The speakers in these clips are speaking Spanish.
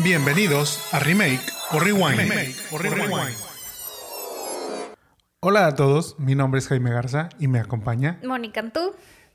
Bienvenidos a Remake o Rewind. Hola a todos, mi nombre es Jaime Garza y me acompaña Mónica Antú.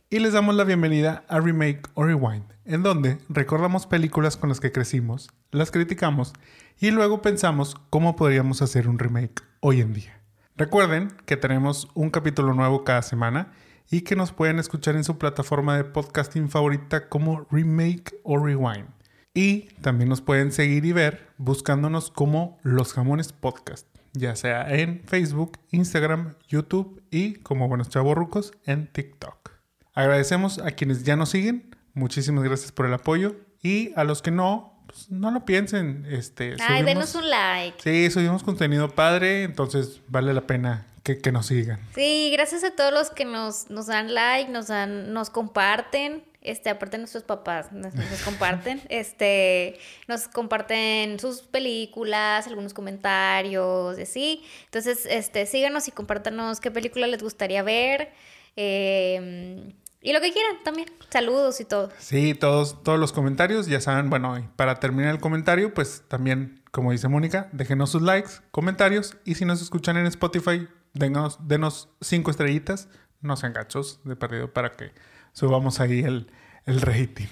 Y les damos la bienvenida a Remake o Rewind, en donde recordamos películas con las que crecimos, las criticamos y luego pensamos cómo podríamos hacer un remake hoy en día. Recuerden que tenemos un capítulo nuevo cada semana y que nos pueden escuchar en su plataforma de podcasting favorita como Remake o Rewind. Y también nos pueden seguir y ver buscándonos como Los Jamones Podcast, ya sea en Facebook, Instagram, YouTube y como buenos chavorrucos en TikTok. Agradecemos a quienes ya nos siguen, muchísimas gracias por el apoyo y a los que no, pues no lo piensen. Este, Ay, denos un like. Sí, subimos contenido padre, entonces vale la pena que, que, nos sigan. Sí, gracias a todos los que nos, nos dan like, nos dan, nos comparten. Este, aparte nuestros papás nos, comparten, este, nos comparten sus películas, algunos comentarios, y así. Entonces, este, síganos y compártanos qué película les gustaría ver. Eh, y lo que quieran también. Saludos y todo. Sí, todos, todos los comentarios, ya saben, bueno, para terminar el comentario, pues también, como dice Mónica, déjenos sus likes, comentarios y si nos escuchan en Spotify, denos, denos cinco estrellitas, no sean gachos de perdido para que subamos ahí el, rating.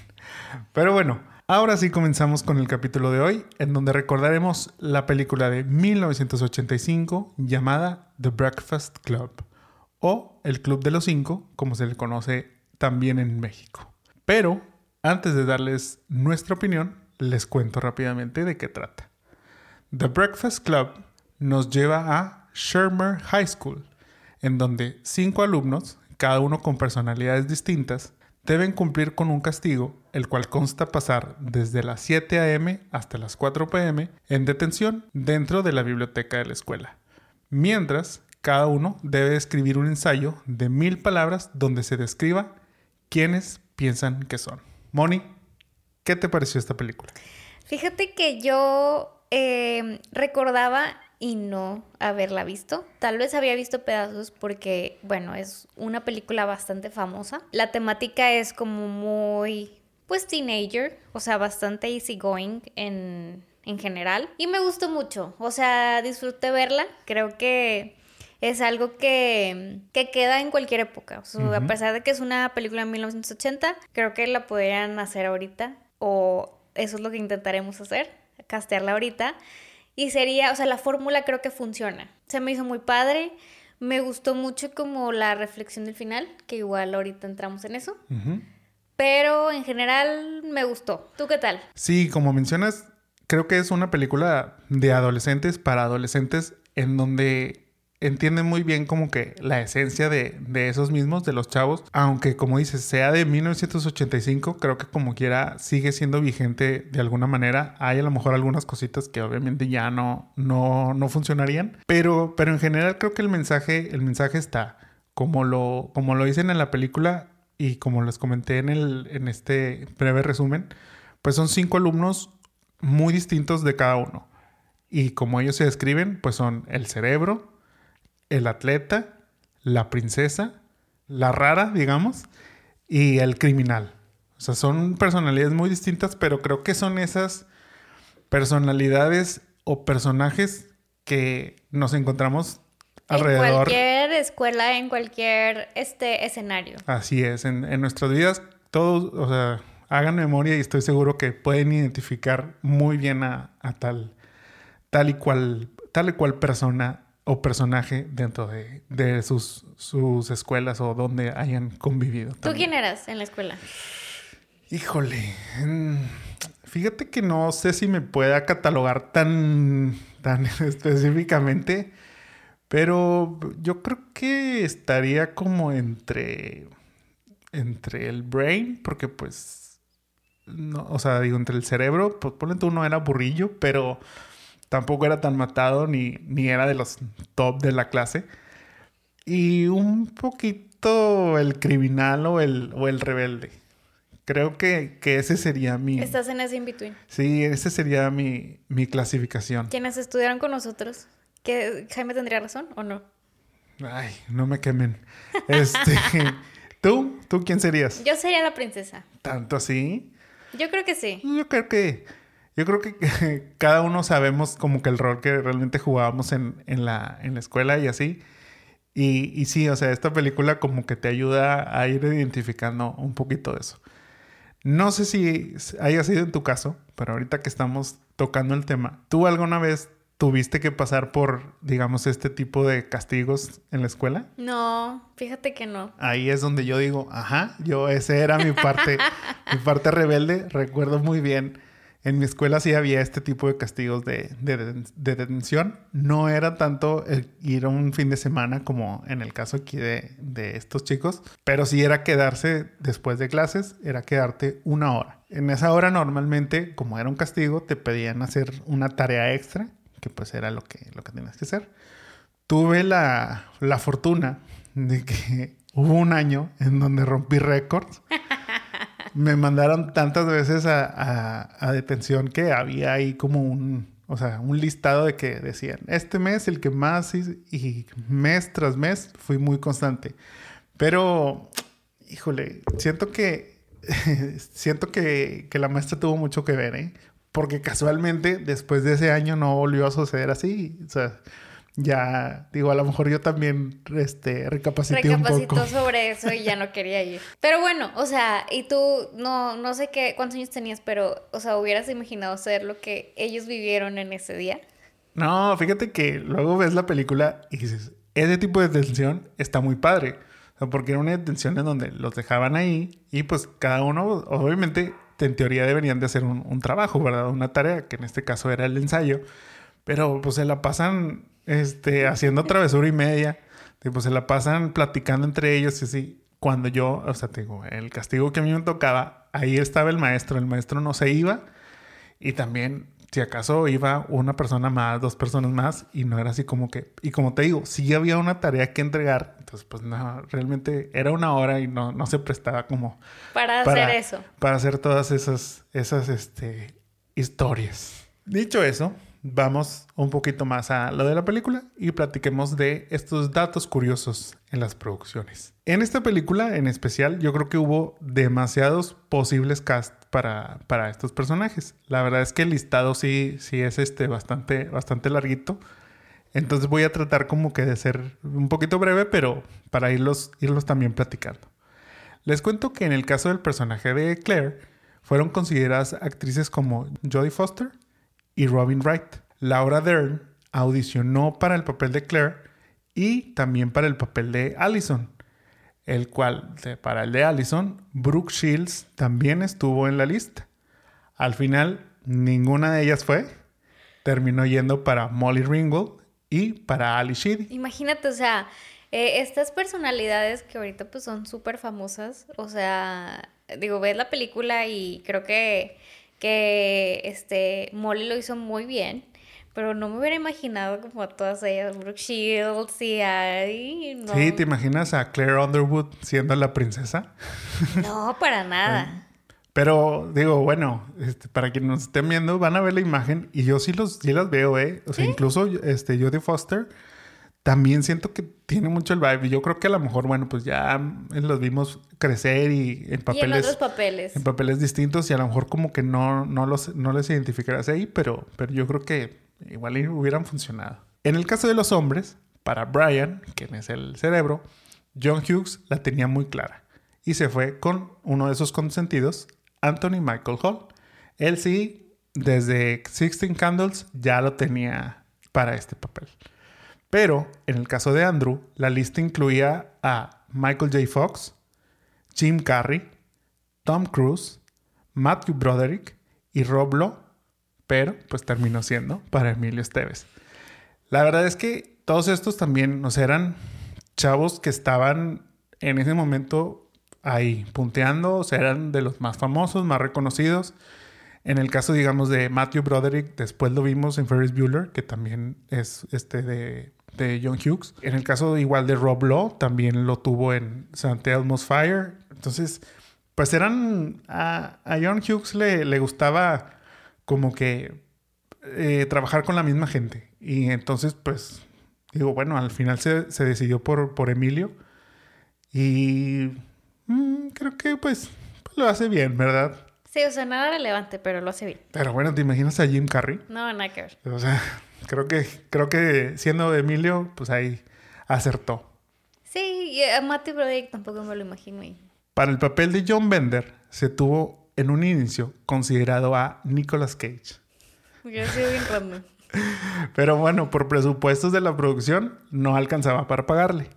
Pero bueno, ahora sí comenzamos con el capítulo de hoy, en donde recordaremos la película de 1985 llamada The Breakfast Club o el Club de los Cinco, como se le conoce también en México. Pero antes de darles nuestra opinión, les cuento rápidamente de qué trata. The Breakfast Club nos lleva a Shermer High School, en donde cinco alumnos, cada uno con personalidades distintas, deben cumplir con un castigo, el cual consta pasar desde las 7 a.m. hasta las 4 p.m. en detención dentro de la biblioteca de la escuela, mientras cada uno debe escribir un ensayo de mil palabras donde se describa quiénes piensan que son. Moni, ¿qué te pareció esta película? Fíjate que yo eh, recordaba y no haberla visto. Tal vez había visto pedazos porque, bueno, es una película bastante famosa. La temática es como muy, pues, teenager, o sea, bastante easygoing en, en general. Y me gustó mucho, o sea, disfruté verla. Creo que es algo que, queda en cualquier época. A pesar de que es una película de 1980, creo que la podrían hacer ahorita, o eso es lo que intentaremos hacer, castearla ahorita. Y sería, o sea, la fórmula creo que funciona. Se me hizo muy padre. Me gustó mucho como la reflexión del final, que igual ahorita entramos en eso. Pero en general me gustó. ¿Tú qué tal? Sí, como mencionas, creo que es una película de adolescentes para adolescentes en donde entienden muy bien como que la esencia de, esos mismos, de los chavos, aunque como dices, sea de 1985, creo que como quiera sigue siendo vigente de alguna manera. Hay a lo mejor algunas cositas que obviamente ya no, no, no funcionarían, pero, pero en general creo que el mensaje, el mensaje está, como lo, como lo dicen en la película y como les comenté en, el, en este breve resumen, pues son cinco alumnos muy distintos de cada uno. Y como ellos se describen, pues son el cerebro, el atleta, la princesa, la rara, digamos, y el criminal. O sea, son personalidades muy distintas, pero creo que son esas personalidades o personajes que nos encontramos alrededor. En cualquier escuela, en cualquier este, escenario. Así es, en, en nuestras vidas, todos, o sea, hagan memoria y estoy seguro que pueden identificar muy bien a, a tal, tal y cual, tal y cual persona o personaje dentro de, sus, sus, escuelas o donde hayan convivido. ¿Tú quién eras en la escuela? Híjole, mm, fíjate que no sé si me pueda catalogar tan, tan específicamente, pero yo creo que estaría como entre, entre el brain, porque pues, no, o sea, digo, entre el cerebro, pues ponle tú, no era burrillo, pero tampoco era tan matado ni, ni era de los top de la clase. Y un poquito el criminal o el, o el rebelde. Creo que, ese sería mi... Estás en ese in-between. Sí, ese sería mi, mi clasificación. Quienes estudiaron con nosotros, ¿que Jaime tendría razón o no? Ay, no me quemen. Este, ¿Tú? ¿Tú quién serías? Yo sería la princesa. ¿Tanto así? Yo creo que sí. Yo creo que yo creo que cada uno sabemos como que el rol que realmente jugábamos en, en, la, en la escuela y así. Y, y sí, o sea, esta película como que te ayuda a ir identificando un poquito de eso. No sé si haya sido en tu caso, pero ahorita que estamos tocando el tema, ¿tú alguna vez tuviste que pasar por, digamos, este tipo de castigos en la escuela? No, fíjate que no. Ahí es donde yo digo, ajá, yo ese era mi parte, mi parte rebelde. Recuerdo muy bien en mi escuela sí había este tipo de castigos de, detención. No era tanto ir a un fin de semana como en el caso aquí de, de, estos chicos, pero sí era quedarse después de clases, era quedarte una hora. En esa hora normalmente, como era un castigo, te pedían hacer una tarea extra, que pues era lo que, lo que tenías que hacer. Tuve la, la fortuna de que hubo un año en donde rompí récords. me mandaron tantas veces a, detención que había ahí como un, o sea, un listado de que decían, este mes el que más y, mes tras mes fui muy constante. Pero, híjole, siento que, siento que, que la maestra tuvo mucho que ver, ¿eh? Porque casualmente después de ese año no volvió a suceder así. O sea, ya, digo, a lo mejor yo también este, recapacité un poco. sobre eso y ya no quería ir. Pero bueno, o sea, y tú, no, no sé qué, cuántos años tenías, pero, o sea, ¿hubieras imaginado ser lo que ellos vivieron en ese día? No, fíjate que luego ves la película y dices, ese tipo de detención está muy padre. O sea, porque era una detención en donde los dejaban ahí y pues cada uno, obviamente, en teoría deberían de hacer un, un trabajo, ¿verdad? Una tarea, que en este caso era el ensayo. Pero pues se la pasan este, haciendo travesura y media. Tipo, se la pasan platicando entre ellos y así. Cuando yo, o sea, tengo el castigo que a mí me tocaba, ahí estaba el maestro. El maestro no se iba. Y también, si acaso iba una persona más, dos personas más, y no era así como que. Y como te digo, sí había una tarea que entregar. Entonces, pues no, realmente era una hora y no, no se prestaba como. Para, hacer eso. Para hacer todas esas, esas este, historias. Dicho eso, vamos un poquito más a lo de la película y platiquemos de estos datos curiosos en las producciones. En esta película en especial yo creo que hubo demasiados posibles cast para, para estos personajes. La verdad es que el listado sí, sí es este bastante, bastante larguito. Entonces voy a tratar como que de ser un poquito breve, pero para irlos, irlos también platicando. Les cuento que en el caso del personaje de Claire, fueron consideradas actrices como Jodie Foster, y Robin Wright. Laura Dern audicionó para el papel de Claire y también para el papel de Allison, el cual para el de Allison, Brooke Shields también estuvo en la lista. Al final, ninguna de ellas fue. Terminó yendo para Molly Ringwald y para Ali Sheedy. Imagínate, o sea, eh, estas personalidades que ahorita pues son súper famosas, o sea, digo, ves la película y creo que que este Molly lo hizo muy bien, pero no me hubiera imaginado como a todas ellas, Brooke Shields y no. Sí, ¿te imaginas a Claire Underwood siendo la princesa? No, para nada. Pero digo, bueno, este, para quienes nos estén viendo, van a ver la imagen y yo sí los sí las veo, ¿eh? O sea, incluso este, Jodie Foster también siento que tiene mucho el vibe. Y yo creo que a lo mejor, bueno, pues ya los vimos crecer y en papeles. Y en otros papeles. En papeles distintos y a lo mejor como que no, no, los, no les identificarás ahí, pero, pero yo creo que igual hubieran funcionado. En el caso de los hombres, para Brian, quien es el cerebro, John Hughes la tenía muy clara y se fue con uno de sus consentidos, Anthony Michael Hall. Él sí, desde Sixteen Candles ya lo tenía para este papel. Pero en el caso de Andrew, la lista incluía a Michael J. Fox, Jim Carrey, Tom Cruise, Matthew Broderick y Rob Lowe, pero pues terminó siendo para Emilio Esteves. La verdad es que todos estos también nos eran chavos que estaban en ese momento ahí punteando, o sea, eran de los más famosos, más reconocidos. En el caso, digamos, de Matthew Broderick, después lo vimos en Ferris Bueller, que también es este de de John Hughes. En el caso igual de Rob Lowe, también lo tuvo en St. Elmo's Fire. Entonces, pues eran... A, John Hughes le, le, gustaba como que eh, trabajar con la misma gente. Y entonces, pues, digo, bueno, al final se, decidió por, por Emilio. Y mm, creo que pues, lo hace bien, ¿verdad? Sí, o sea, nada relevante, pero lo hace bien. Pero bueno, ¿te imaginas a Jim Carrey? No, nada que ver. O sea, creo que, creo que siendo Emilio, pues ahí acertó. Sí, y a Matthew Broderick tampoco me lo imagino ahí. Para el papel de John Bender, se tuvo en un inicio considerado a Nicolas Cage. Bien random. Pero bueno, por presupuestos de la producción no alcanzaba para pagarle.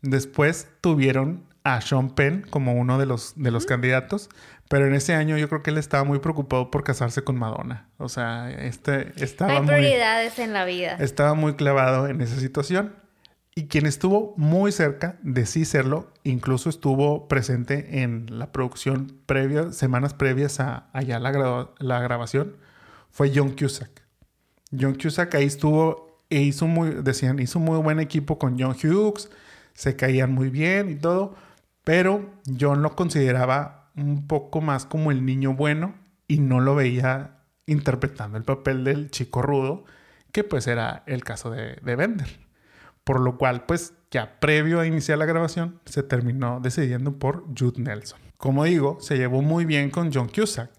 Después tuvieron a Sean Penn como uno de los, de los candidatos, pero en ese año yo creo que él estaba muy preocupado por casarse con Madonna. O sea, este estaba Hay muy, prioridades en la vida. estaba muy clavado en esa situación. Y quien estuvo muy cerca de sí serlo, incluso estuvo presente en la producción previa, semanas previas a, a ya la, gra- la grabación, fue John Cusack. John Cusack ahí estuvo e hizo muy, decían, hizo muy buen equipo con John Hughes, se caían muy bien y todo, pero John lo consideraba un poco más como el niño bueno y no lo veía interpretando el papel del chico rudo, que pues era el caso de, de Bender. Por lo cual, pues ya previo a iniciar la grabación, se terminó decidiendo por Jude Nelson. Como digo, se llevó muy bien con John Cusack,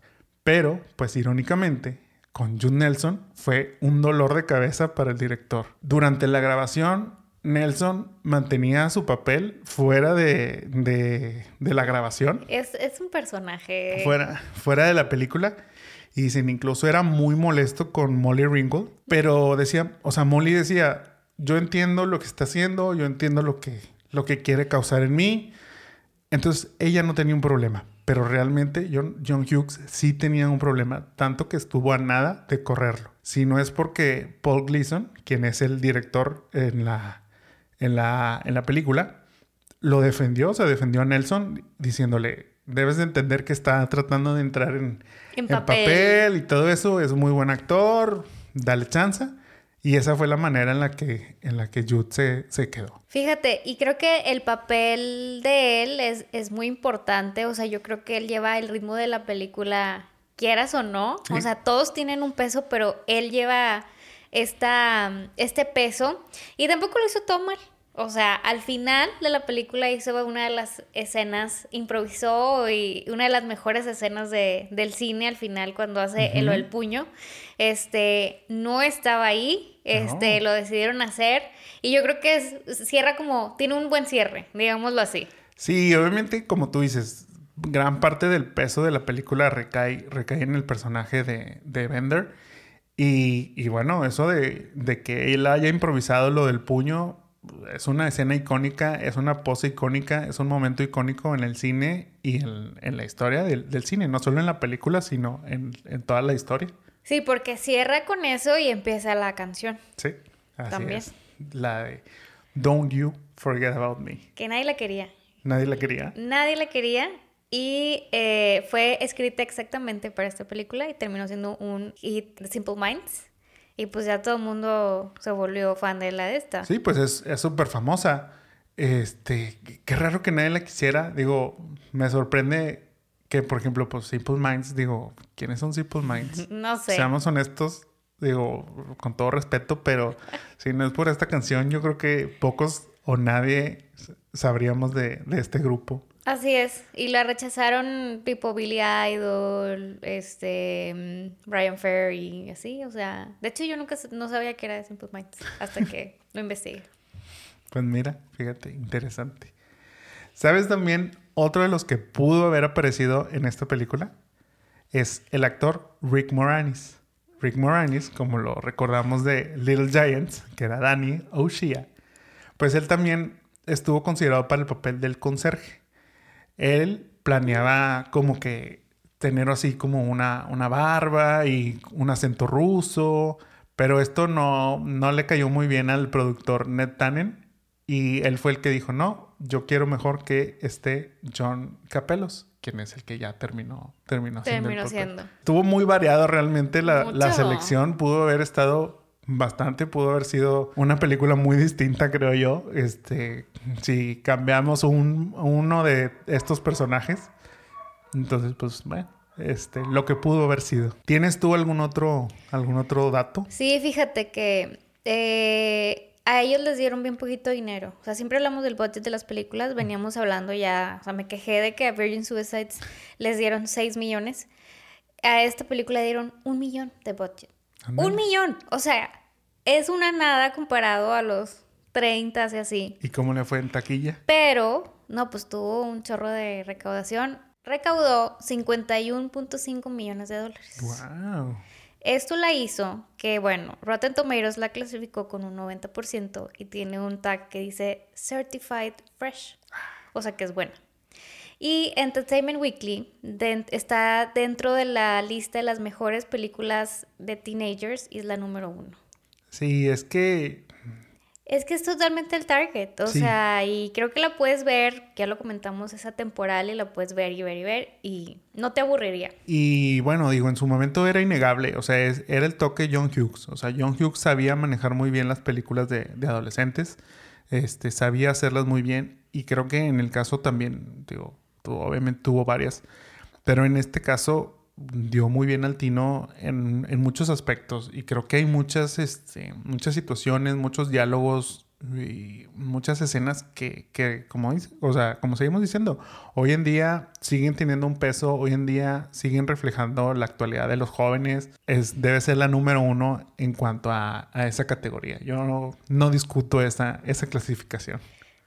pero pues irónicamente, con Jude Nelson fue un dolor de cabeza para el director. Durante la grabación, Nelson mantenía su papel fuera de, de- de la grabación, Es, es un personaje. fuera, fuera de la película. Y dicen, incluso era muy molesto con Molly Ringwald. Pero decía, o sea, Molly decía, yo entiendo lo que está haciendo, yo entiendo lo que, lo que quiere causar en mí. Entonces, ella no tenía un problema. Pero realmente John, John Hughes sí tenía un problema, tanto que estuvo a nada de correrlo. Si no es porque Paul Gleason, quien es el director en la, en la, en la película, lo defendió, o sea, defendió a Nelson diciéndole, debes de entender que está tratando de entrar en, En en papel. papel y todo eso, es muy buen actor, dale chance. Y esa fue la manera en la que, en la que Jude se, se quedó. Fíjate, y creo que el papel de él es, es muy importante. O sea, yo creo que él lleva el ritmo de la película, quieras o no. Sí. O sea, todos tienen un peso, pero él lleva esta, este peso. Y tampoco lo hizo todo mal. O sea, al final de la película hizo una de las escenas, improvisó y una de las mejores escenas de, del cine al final cuando hace el, Ujú. el puño. Este, no estaba ahí, este, No. lo decidieron hacer y yo creo que es- cierra como, tiene un buen cierre, digámoslo así. Sí, obviamente, como tú dices, gran parte del peso de la película recae, recae en el personaje de, de Bender. Y, y bueno, eso de, de que él haya improvisado lo del puño es una escena icónica, es una pose icónica, es un momento icónico en el cine y en, en la historia del, del cine, no solo en la película, sino en, en toda la historia. Sí, porque cierra con eso y empieza la canción, Sí, así También. es. La de Don't You Forget About Me. que nadie la quería. Nadie la quería. Nadie la quería y eh, fue escrita exactamente para esta película y terminó siendo un hit de Simple Minds. Y pues ya todo el mundo se volvió fan de la de esta. Sí, pues es es súper famosa. Este, qué raro que nadie la quisiera. Digo, me sorprende que, por ejemplo, pues Simple Minds, digo, ¿quiénes son Simple Minds? No sé. Seamos honestos, digo, con todo respeto, pero si no es por esta canción, yo creo que pocos o nadie sabríamos de, de este grupo. Así es. Y la rechazaron tipo Billy Idol, este, mm, Brian Fair y así. O sea, de hecho yo nunca no sabía que era de Simple Minds hasta que lo investigué. Pues mira, fíjate, interesante. ¿Sabes también otro de los que pudo haber aparecido en esta película? Es el actor Rick Moranis. Rick Moranis, como lo recordamos de Little Giants, que era Danny O'Shea, pues él también estuvo considerado para el papel del conserje. Él planeaba como que tener así como una, una barba y un acento ruso, pero esto no, no le cayó muy bien al productor Ned Tannen y él fue el que dijo, no, yo quiero mejor que esté John Capelos, quien es el que ya terminó, terminó, Terminó siendo. Estuvo muy variado realmente la, la selección, pudo haber estado bastante, pudo haber sido una película muy distinta, creo yo. Este, si cambiamos un, uno de estos personajes, entonces, pues, bueno, este, lo que pudo haber sido. ¿Tienes tú algún otro, algún otro dato? Sí, fíjate que eh, a ellos les dieron bien poquito dinero. O sea, siempre hablamos del budget de las películas, veníamos hablando ya, o sea, me quejé de que a Virgin Suicides les dieron 6 millones. a esta película dieron un millón de budget. Un millón. O sea, es una nada comparado a los 30 y así. ¿Y cómo le fue en taquilla? Pero, no, pues tuvo un chorro de recaudación. Recaudó 51.5 millones de dólares. ¡Wow! Esto la hizo que, bueno, Rotten Tomatoes la clasificó con un 90% y tiene un tag que dice Certified Fresh. O sea que es buena. Y Entertainment Weekly está dentro de la lista de las mejores películas de teenagers y es la número uno. Sí, es que es que es totalmente el target, o sea, y creo que la puedes ver, ya lo comentamos, esa temporal y la puedes ver y ver y ver y no te aburriría. Y bueno, digo, en su momento era innegable, o sea, era el toque John Hughes, o sea, John Hughes sabía manejar muy bien las películas de, adolescentes, este, sabía hacerlas muy bien y creo que en el caso también, digo, obviamente tuvo varias, pero en este caso dio muy bien al Tino en, muchos aspectos y creo que hay muchas, este, muchas situaciones, muchos diálogos y muchas escenas que, que, como, o sea, como seguimos diciendo, hoy en día siguen teniendo un peso, hoy en día siguen reflejando la actualidad de los jóvenes, es, debe ser la número uno en cuanto a, esa categoría. Yo no, discuto esa, esa clasificación.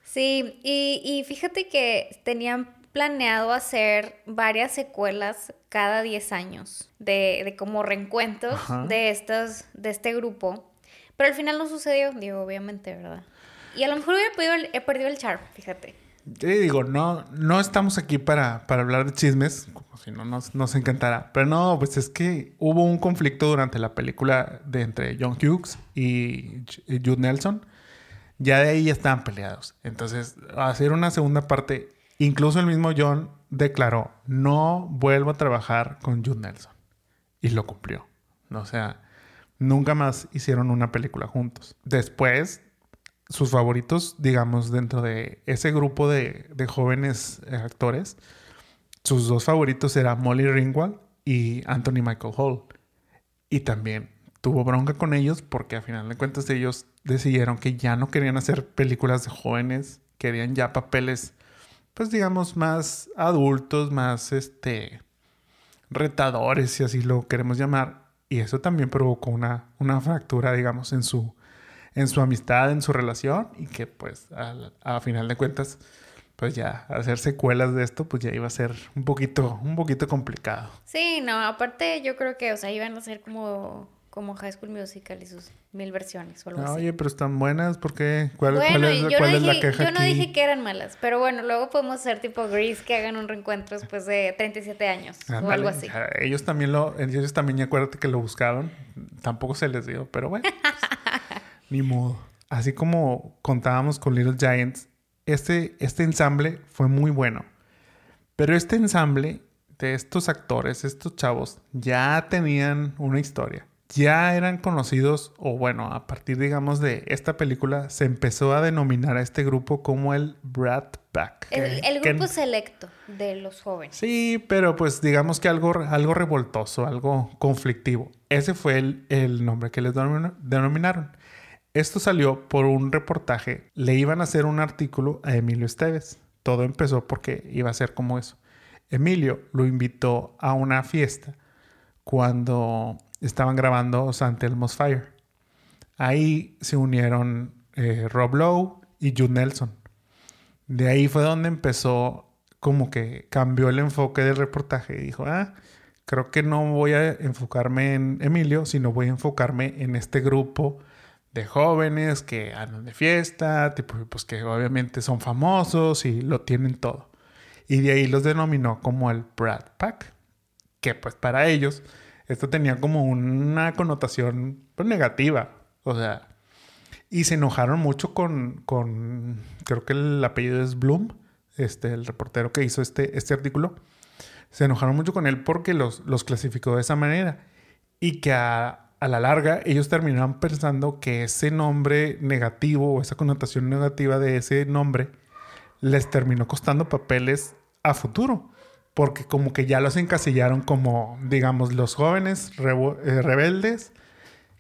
Sí, y, y fíjate que tenían planeado hacer varias secuelas cada 10 años de, de como reencuentros de estos, de este grupo. Pero al final no sucedió, digo, obviamente, ¿verdad? Y a lo mejor he perdido el char, fíjate. Te digo, no, no estamos aquí para, para hablar de chismes, como si no nos, nos encantará. Pero no, pues es que hubo un conflicto durante la película de entre John Hughes y, Jude Nelson. Ya de ahí ya estaban peleados. Entonces, hacer una segunda parte Incluso el mismo John declaró, no vuelvo a trabajar con Jude Nelson. Y lo cumplió. O sea, nunca más hicieron una película juntos. Después, sus favoritos, digamos, dentro de ese grupo de, jóvenes actores, sus dos favoritos eran Molly Ringwald y Anthony Michael Hall. Y también tuvo bronca con ellos porque a final de cuentas ellos decidieron que ya no querían hacer películas de jóvenes, querían ya papeles pues digamos, más adultos, más este, retadores, si así lo queremos llamar. Y eso también provocó una, una fractura, digamos, en su, en su amistad, en su relación. Y que pues a, final de cuentas, pues ya hacer secuelas de esto, pues ya iba a ser un poquito, un poquito complicado. Sí, no, aparte yo creo que, o sea, iban a ser como como High School Musical y sus mil versiones o algo Oye, pero están buenas, ¿por qué? ¿Cuál, es, la queja Yo no dije que eran malas, pero bueno, luego podemos hacer tipo Grease que hagan un reencuentro después de 37 años o algo así. Ellos también lo, ellos también, acuérdate que lo buscaron, tampoco se les dio, pero bueno, pues, ni modo. Así como contábamos con Little Giants, este, este ensamble fue muy bueno, pero este ensamble de estos actores, estos chavos, ya tenían una historia ya eran conocidos, o bueno, a partir, digamos, de esta película, se empezó a denominar a este grupo como el Brat Pack. El, grupo selecto de los jóvenes. Sí, pero pues digamos que algo, algo revoltoso, algo conflictivo. Ese fue el, el nombre que les denominaron. Esto salió por un reportaje. Le iban a hacer un artículo a Emilio Esteves. Todo empezó porque iba a ser como eso. Emilio lo invitó a una fiesta cuando estaban grabando St. Elmo's Fire. Ahí se unieron eh, Rob Lowe y Jude Nelson. De ahí fue donde empezó como que cambió el enfoque del reportaje y dijo, ah, creo que no voy a enfocarme en Emilio, sino voy a enfocarme en este grupo de jóvenes que andan de fiesta, tipo, pues que obviamente son famosos y lo tienen todo. Y de ahí los denominó como el Brad Pack, que pues para ellos esto tenía como una connotación pues, negativa. O sea, y se enojaron mucho con, con, creo que el apellido es Bloom, este, el reportero que hizo este, este artículo. Se enojaron mucho con él porque los, los clasificó de esa manera. Y que a, a la larga ellos terminaron pensando que ese nombre negativo o esa connotación negativa de ese nombre les terminó costando papeles a futuro porque como que ya los encasillaron como, digamos, los jóvenes eh, rebeldes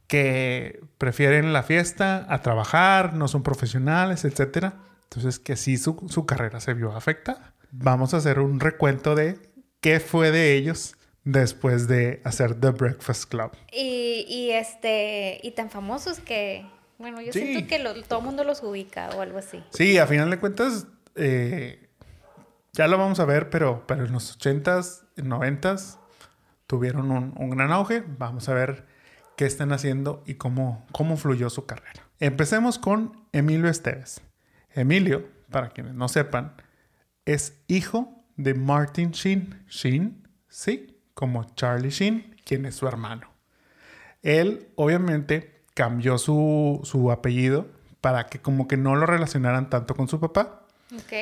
que prefieren la fiesta a trabajar, no son profesionales, etc. Entonces que sí su, su carrera se vio afectada. Vamos a hacer un recuento de qué fue de ellos después de hacer The Breakfast Club. Y, y este, y tan famosos que, bueno, yo Sí. siento que lo- todo el mundo los ubica o algo así. Sí, a final de cuentas, eh, ya lo vamos a ver, pero, pero en los 80s, 90s tuvieron un, gran auge. Vamos a ver qué están haciendo y cómo, cómo fluyó su carrera. Empecemos con Emilio Esteves. Emilio, para quienes no sepan, es hijo de Martin Sheen. Sheen, sí, como Charlie Sheen, quien es su hermano. Él, obviamente, cambió su, su apellido para que como que no lo relacionaran tanto con su papá. Ok.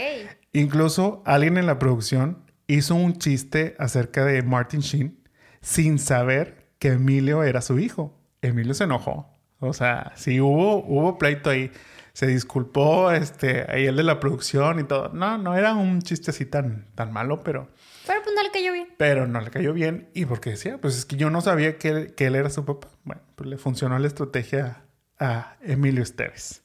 Incluso alguien en la producción hizo un chiste acerca de Martin Sheen sin saber que Emilio era su hijo. Emilio se enojó. O sea, sí hubo, hubo pleito ahí. Se disculpó este, ahí el de la producción y todo. No, no era un chiste así tan, tan malo, pero, Pero pues no le cayó bien. pero no le cayó bien. Y porque decía, pues es que yo no sabía que, él- que él era su papá. Bueno, pues le funcionó la estrategia a Emilio Esteves.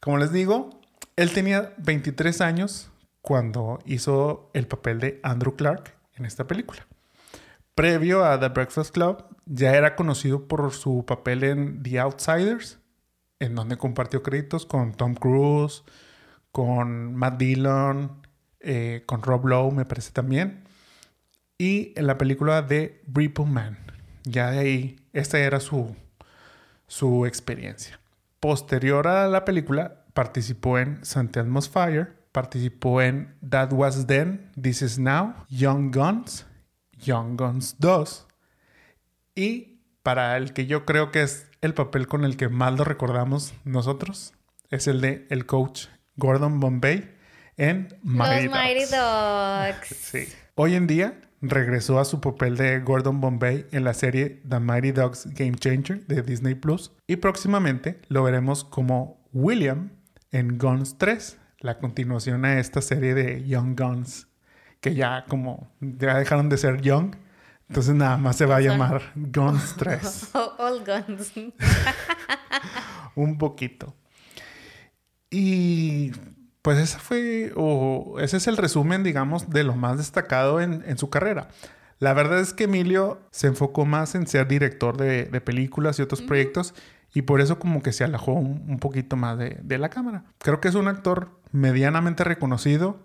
Como les digo, él tenía 23 años cuando hizo el papel de Andrew Clark en esta película. Previo a The Breakfast Club, ya era conocido por su papel en The Outsiders, en donde compartió créditos con Tom Cruise, con Matt Dillon, eh, con Rob Lowe, me parece también, y en la película de Repo Man. Ya de ahí, esta era su, su experiencia. Posterior a la película, participó en St. Elmo's Fire, participó en That Was Then, This Is Now, Young Guns, Young Guns 2, y para el que yo creo que es el papel con el que más lo recordamos nosotros, es el de el coach Gordon Bombay en Mighty Los Mighty. Dogs. Sí. Hoy en día regresó a su papel de Gordon Bombay en la serie The Mighty Dogs Game Changer de Disney Plus y próximamente lo veremos como William en Guns 3, la continuación a esta serie de Young Guns que ya como ya dejaron de ser Young, entonces nada más se va a llamar Guns 3 All Guns. un poquito. Y pues ese fue, o ese es el resumen, digamos, de lo más destacado en, en su carrera. La verdad es que Emilio se enfocó más en ser director de, de películas y otros proyectos y por eso como que se alejó un, un poquito más de, de la cámara. Creo que es un actor medianamente reconocido,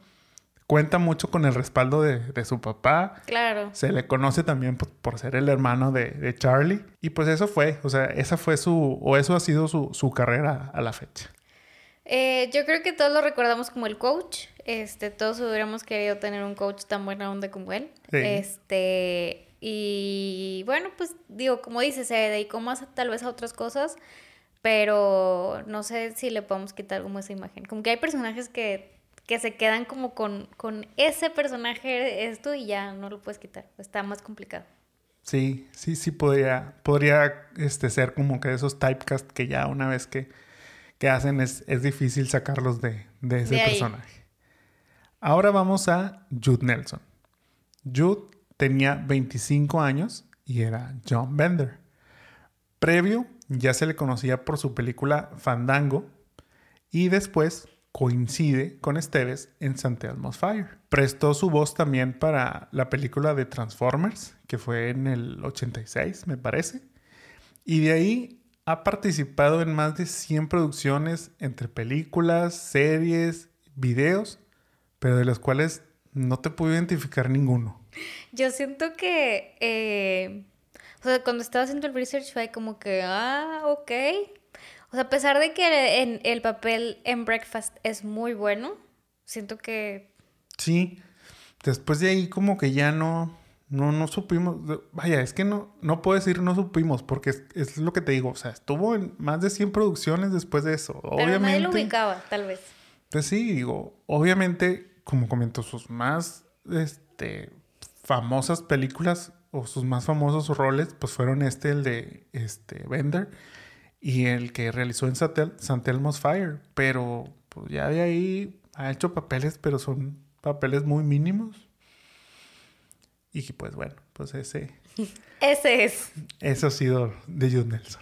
cuenta mucho con el respaldo de, de su papá, Claro. se le conoce también por, por ser el hermano de, de Charlie. Y pues eso fue, o sea, esa fue su, o eso ha sido su, su carrera a la fecha. Eh, yo creo que todos lo recordamos como el coach. Este, todos hubiéramos querido tener un coach tan buena onda como él. Sí. Este, y bueno, pues digo, como dices, se dedicó más tal vez a otras cosas, pero no sé si le podemos quitar como esa imagen. Como que hay personajes que, que se quedan como con, con ese personaje, esto, y ya no lo puedes quitar. Está más complicado. Sí, sí, sí podría, podría este, ser como que esos typecast que ya una vez que, que hacen es, es difícil sacarlos de, de ese De personaje. Ahora vamos a Jude Nelson. Jude tenía 25 años y era John Bender. Previo ya se le conocía por su película Fandango y después coincide con Esteves en St. Elmo's Fire. Prestó su voz también para la película de Transformers, que fue en el 86, me parece. Y de ahí ha participado en más de 100 producciones entre películas, series, videos, pero de los cuales no te puedo identificar ninguno. Yo siento que, eh, o sea, cuando estaba haciendo el research fue como que, ah, ok. O sea, a pesar de que en el papel en Breakfast es muy bueno, siento que, Sí, después de ahí como que ya no, no, no supimos, vaya, es que no, no puedo decir no supimos, porque es, es lo que te digo, o sea, estuvo en más de 100 producciones después de eso. pero nadie obviamente, lo ubicaba, tal vez. pues sí, digo, obviamente, como comento, sus más, este, famosas películas o sus más famosos roles, pues fueron este, el de, este, Bender y el que realizó en Santel- St. Elmo's Fire, pero pues ya de ahí ha hecho papeles, pero son papeles muy mínimos. Y pues bueno, pues ese, Ese es. eso ha sido de Jude Nelson.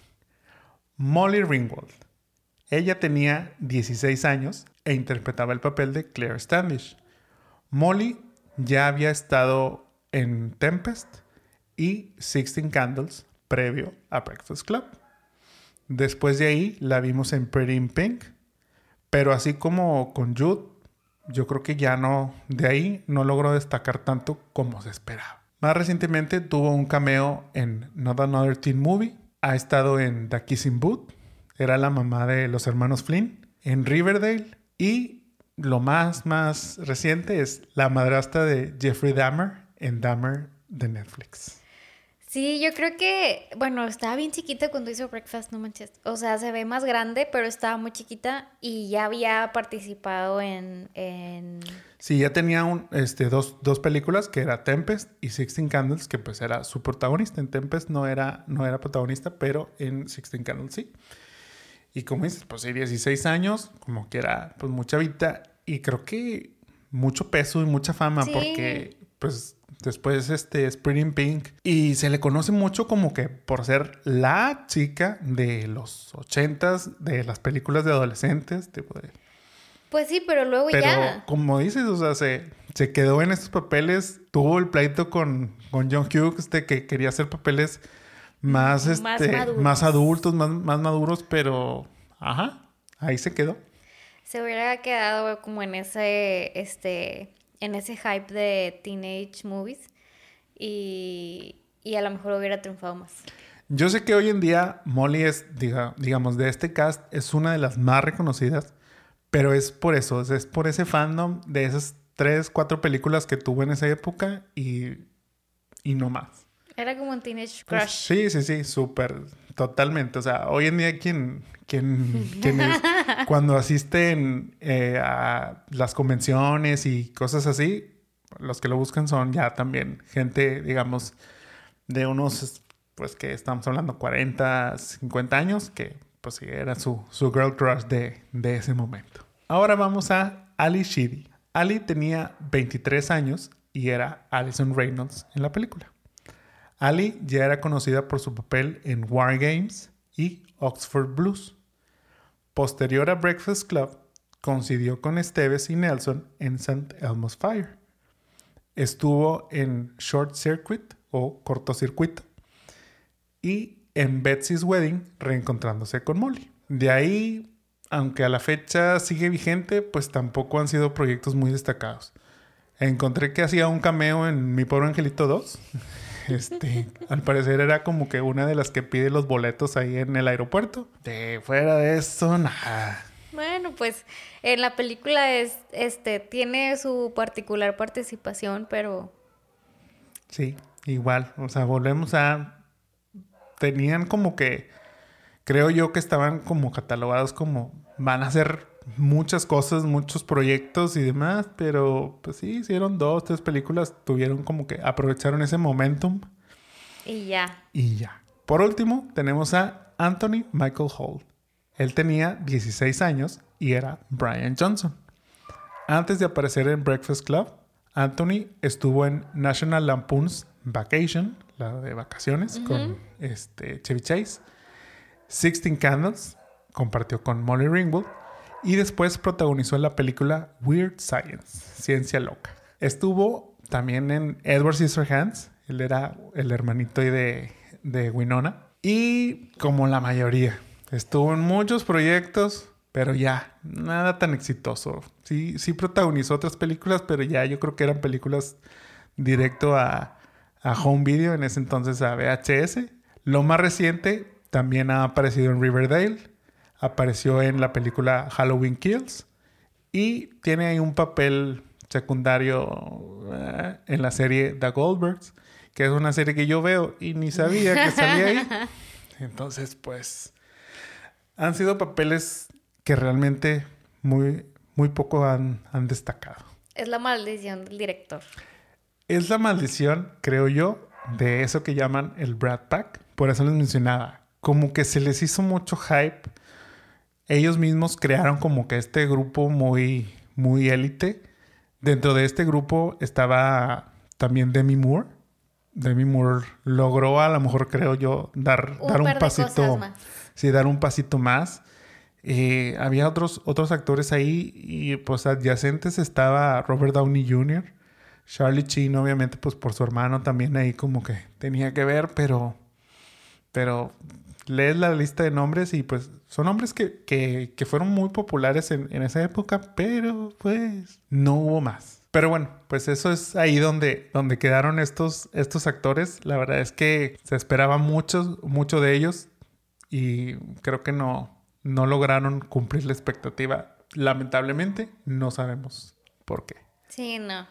Molly Ringwald. Ella tenía 16 años e interpretaba el papel de Claire Standish. Molly ya había estado en Tempest y Sixteen Candles previo a Breakfast Club. Después de ahí la vimos en Pretty in Pink, pero así como con Jude, yo creo que ya no, de ahí no logró destacar tanto como se esperaba. Más recientemente tuvo un cameo en Not Another Teen Movie, ha estado en The Kissing Booth, era la mamá de los hermanos Flynn, en Riverdale y lo más, más reciente es la madrastra de Jeffrey Dahmer en Dahmer de Netflix. Sí, yo creo que, bueno, estaba bien chiquita cuando hizo Breakfast, no manches. O sea, se ve más grande, pero estaba muy chiquita y ya había participado en... en... Sí, ya tenía un, este, dos, dos, películas, que era Tempest y Sixteen Candles, que pues era su protagonista. En Tempest no era, no era protagonista, pero en Sixteen Candles sí. Y como dices, pues sí, 16 años, como que era pues mucha vida y creo que mucho peso y mucha fama porque pues después este es Pretty Pink y se le conoce mucho como que por ser la chica de los ochentas de las películas de adolescentes tipo de pues sí pero luego pero, ya. como dices o sea se, se quedó en estos papeles tuvo el pleito con, con John Hughes de que quería hacer papeles más este más, adultos más, más maduros pero ajá ahí se quedó se hubiera quedado como en ese este en ese hype de teenage movies y, y a lo mejor hubiera triunfado más. Yo sé que hoy en día Molly es, diga, digamos, de este cast, es una de las más reconocidas, pero es por eso, es por ese fandom de esas tres, cuatro películas que tuvo en esa época y, y no más. Era como un teenage pues, crush. sí, sí, sí, súper, totalmente. O sea, hoy en día quien, quien, quien es, cuando asisten eh, a las convenciones y cosas así, los que lo buscan son ya también gente, digamos, de unos, pues que estamos hablando 40, 50 años, que pues sí, era su, su girl crush de, de ese momento. Ahora vamos a Ali Sheedy. Ali tenía 23 años y era Alison Reynolds en la película. Ali ya era conocida por su papel en War Games y Oxford Blues. Posterior a Breakfast Club, coincidió con Esteves y Nelson en St. Elmo's Fire. Estuvo en Short Circuit o Cortocircuito y en Betsy's Wedding reencontrándose con Molly. De ahí, aunque a la fecha sigue vigente, pues tampoco han sido proyectos muy destacados. Encontré que hacía un cameo en Mi Pobre Angelito 2 este, al parecer era como que una de las que pide los boletos ahí en el aeropuerto. De fuera de eso, nada. Bueno, pues en la película es, este, tiene su particular participación, pero. Sí, igual. O sea, volvemos a. Tenían como que. Creo yo que estaban como catalogados como. Van a hacer muchas cosas, muchos proyectos y demás, pero pues sí, hicieron dos, tres películas, tuvieron como que aprovecharon ese momentum. Y ya. Y ya. Por último, tenemos a Anthony Michael Hall. Él tenía 16 años y era Brian Johnson. Antes de aparecer en Breakfast Club, Anthony estuvo en National Lampoon's Vacation, la de vacaciones, con este Chevy Chase. Sixteen Candles, compartió con Molly Ringwald y después protagonizó la película Weird Science, Ciencia Loca. Estuvo también en Edward Scissorhands, él era el hermanito de, de Winona. Y como la mayoría, estuvo en muchos proyectos, pero ya, nada tan exitoso. Sí, sí protagonizó otras películas, pero ya yo creo que eran películas directo a, a home video, en ese entonces a VHS. Lo más reciente también ha aparecido en Riverdale, apareció en la película Halloween Kills y tiene ahí un papel secundario eh, en la serie The Goldbergs, que es una serie que yo veo y ni sabía que salía ahí. Entonces, pues, han sido papeles que realmente muy, muy poco han, han destacado. Es la maldición del director. Es la maldición, creo yo, de eso que llaman el Brad Pack. Por eso les mencionaba. Como que se les hizo mucho hype ellos mismos crearon como que este grupo muy, muy élite. Dentro de este grupo estaba también Demi Moore. Demi Moore logró, a lo mejor creo yo, dar un, dar un pasito. Sí, dar un pasito más. Eh, había otros, otros actores ahí y pues adyacentes estaba Robert Downey Jr., Charlie Sheen, obviamente, pues por su hermano también ahí como que tenía que ver, pero, pero lees la lista de nombres y pues son nombres que, que, que fueron muy populares en, en, esa época, pero pues no hubo más. Pero bueno, pues eso es ahí donde, donde quedaron estos, estos actores. La verdad es que se esperaba mucho, mucho de ellos y creo que no, no lograron cumplir la expectativa. Lamentablemente, no sabemos por qué. Sí, no.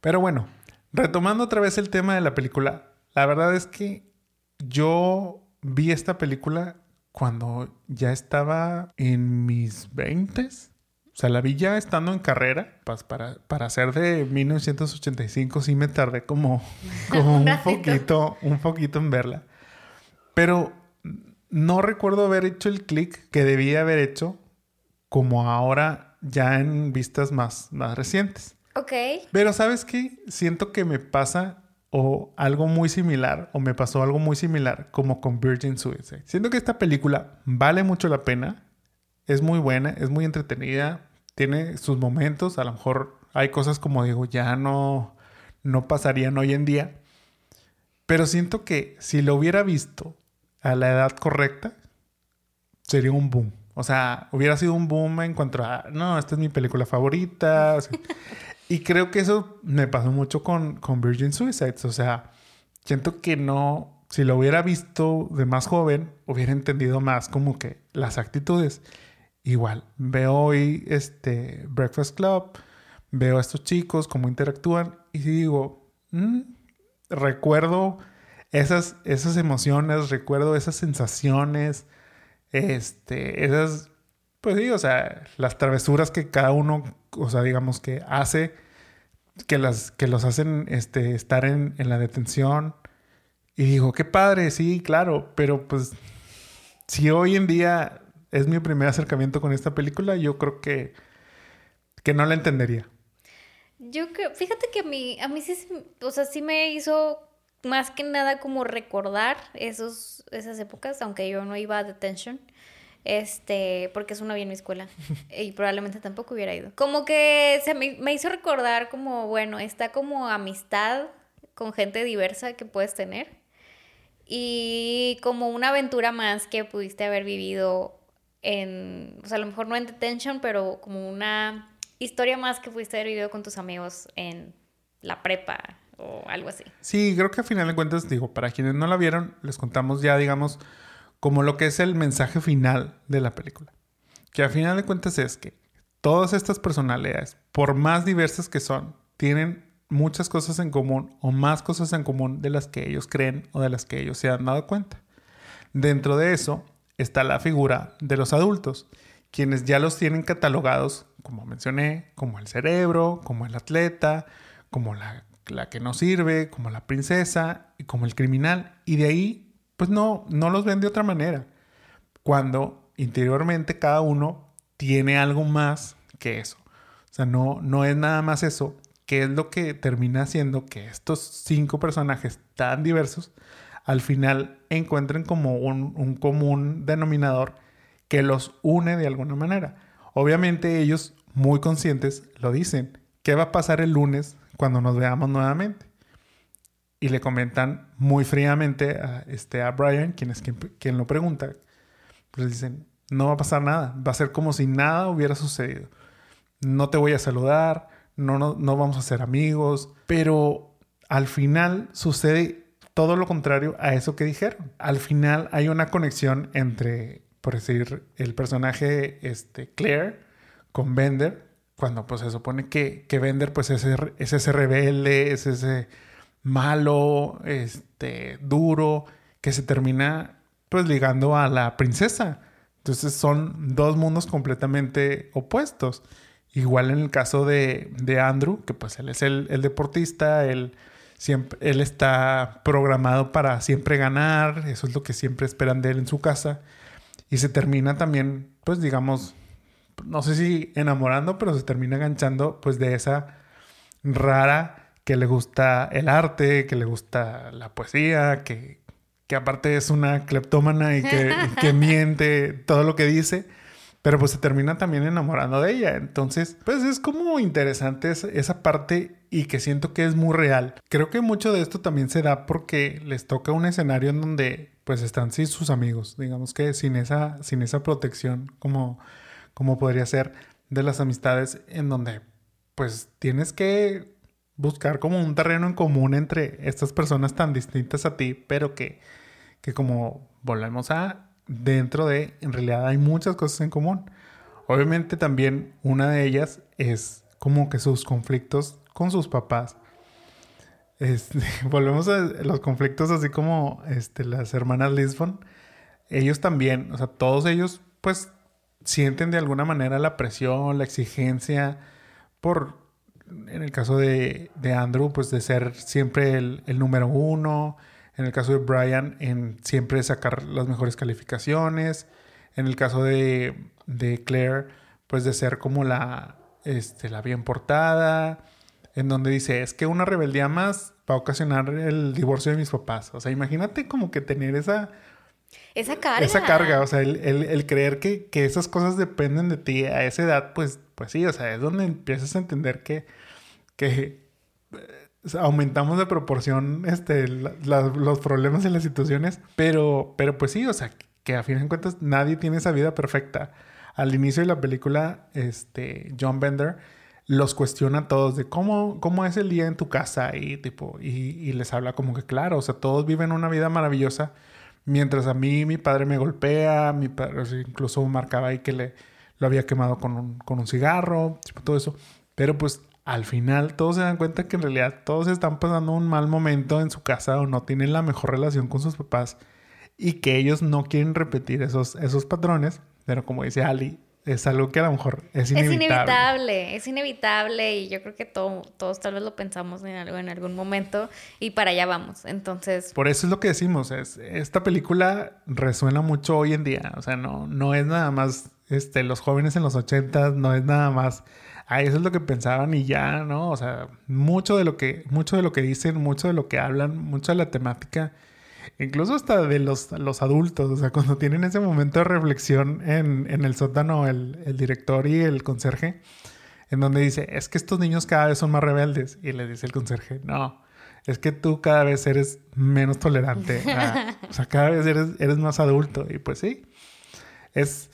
Pero bueno, retomando otra vez el tema de la película, la verdad es que yo vi esta película cuando ya estaba en mis 20 o sea, la vi ya estando en carrera. Para, para ser de 1985 sí me tardé como, como un, poquito, un poquito en verla. Pero no recuerdo haber hecho el clic que debía haber hecho como ahora ya en vistas más, más recientes. Ok. Pero ¿sabes qué? Siento que me pasa o algo muy similar, o me pasó algo muy similar como con Virgin Suicide. Siento que esta película vale mucho la pena, es muy buena, es muy entretenida, tiene sus momentos, a lo mejor hay cosas como digo, ya no, no pasarían hoy en día, pero siento que si lo hubiera visto a la edad correcta, sería un boom. O sea, hubiera sido un boom en cuanto a, no, esta es mi película favorita. Y creo que eso me pasó mucho con, con Virgin Suicides. O sea, siento que no, si lo hubiera visto de más joven, hubiera entendido más como que las actitudes. Igual, veo hoy este Breakfast Club, veo a estos chicos, cómo interactúan y digo, mm, recuerdo esas, esas emociones, recuerdo esas sensaciones, este, esas pues sí, o sea, las travesuras que cada uno, o sea, digamos que hace, que, las, que los hacen este, estar en, en la detención. Y digo, qué padre, sí, claro, pero pues si hoy en día es mi primer acercamiento con esta película, yo creo que, que no la entendería. Yo creo, fíjate que a mí, a mí sí, o sea, sí me hizo más que nada como recordar esos, esas épocas, aunque yo no iba a detention. Este, porque eso no había en mi escuela. y probablemente tampoco hubiera ido. Como que se me, me hizo recordar como, bueno, está como amistad con gente diversa que puedes tener. Y como una aventura más que pudiste haber vivido en, o sea, a lo mejor no en detention, pero como una historia más que pudiste haber vivido con tus amigos en la prepa o algo así. Sí, creo que a final de cuentas, digo, para quienes no la vieron, les contamos ya, digamos, como lo que es el mensaje final de la película. Que a final de cuentas es que todas estas personalidades, por más diversas que son, tienen muchas cosas en común o más cosas en común de las que ellos creen o de las que ellos se han dado cuenta. Dentro de eso está la figura de los adultos, quienes ya los tienen catalogados, como mencioné, como el cerebro, como el atleta, como la, la que no sirve, como la princesa y como el criminal. Y de ahí pues no, no los ven de otra manera. Cuando interiormente cada uno tiene algo más que eso. O sea, no, no es nada más eso, que es lo que termina haciendo que estos cinco personajes tan diversos al final encuentren como un, un común denominador que los une de alguna manera. Obviamente ellos, muy conscientes, lo dicen. ¿Qué va a pasar el lunes cuando nos veamos nuevamente? Y le comentan muy fríamente a, este, a Brian, quien es quien, lo pregunta, pues dicen, no va a pasar nada, va a ser como si nada hubiera sucedido. No te voy a saludar, no, no, no vamos a ser amigos, pero al final sucede todo lo contrario a eso que dijeron. Al final hay una conexión entre, por decir, el personaje este, Claire con Bender, cuando pues se supone que, que Bender pues es, es ese rebelde, es ese malo, este, duro, que se termina pues ligando a la princesa. Entonces son dos mundos completamente opuestos. Igual en el caso de, de Andrew, que pues él es el, el, deportista, él, siempre, él está programado para siempre ganar, eso es lo que siempre esperan de él en su casa. Y se termina también, pues digamos, no sé si enamorando, pero se termina enganchando pues de esa rara que le gusta el arte, que le gusta la poesía, que, que aparte es una cleptómana y que, que, miente todo lo que dice, pero pues se termina también enamorando de ella. Entonces, pues es como interesante esa, parte y que siento que es muy real. Creo que mucho de esto también se da porque les toca un escenario en donde pues están sin sus amigos, digamos que sin esa, sin esa protección como, como podría ser de las amistades en donde pues tienes que buscar como un terreno en común entre estas personas tan distintas a ti, pero que, que como volvemos a dentro de, en realidad hay muchas cosas en común. Obviamente también una de ellas es como que sus conflictos con sus papás. Este, volvemos a los conflictos así como este, las hermanas Lisbon. Ellos también, o sea, todos ellos pues sienten de alguna manera la presión, la exigencia por, en el caso de, de Andrew, pues de ser siempre el, el, número uno. En el caso de Brian, en siempre sacar las mejores calificaciones. En el caso de, de Claire, pues de ser como la, este, la bien portada, en donde dice, es que una rebeldía más va a ocasionar el divorcio de mis papás. O sea, imagínate como que tener esa... Esa carga. Esa carga, o sea, el, el, creer que, que, esas cosas dependen de ti a esa edad, pues, pues sí, o sea, es donde empiezas a entender que, que eh, aumentamos de proporción este, los problemas y las situaciones, pero, pero pues sí, o sea, que a fin de cuentas nadie tiene esa vida perfecta al inicio de la película, este, John Bender los cuestiona a todos de cómo, cómo es el día en tu casa y, tipo, y, les habla como que claro, o sea, todos viven una vida maravillosa, mientras a mí mi padre me golpea, mi padre incluso marcaba ahí que le, lo había quemado con un, con un cigarro, todo eso, pero pues al final todos se dan cuenta que en realidad todos están pasando un mal momento en su casa o no tienen la mejor relación con sus papás y que ellos no quieren repetir esos, esos patrones. Pero como dice Ali, es algo que a lo mejor es inevitable. Es inevitable, es inevitable y yo creo que todos tal vez lo pensamos en, algo, en algún momento y para allá vamos. Entonces... Por eso es lo que decimos, es, esta película resuena mucho hoy en día, o sea, no, no es nada más este, los jóvenes en los ochentas, no es nada más... Ah, eso es lo que pensaban y ya, ¿no? O sea, mucho de lo que, mucho de lo que dicen, mucho de lo que hablan, mucha de la temática incluso hasta de los, los adultos, o sea, cuando tienen ese momento de reflexión en, en el sótano, el, el, director y el conserje, en donde dice, es que estos niños cada vez son más rebeldes, y le dice el conserje, no, es que tú cada vez eres menos tolerante, o sea, cada vez eres, eres más adulto, y pues sí, es...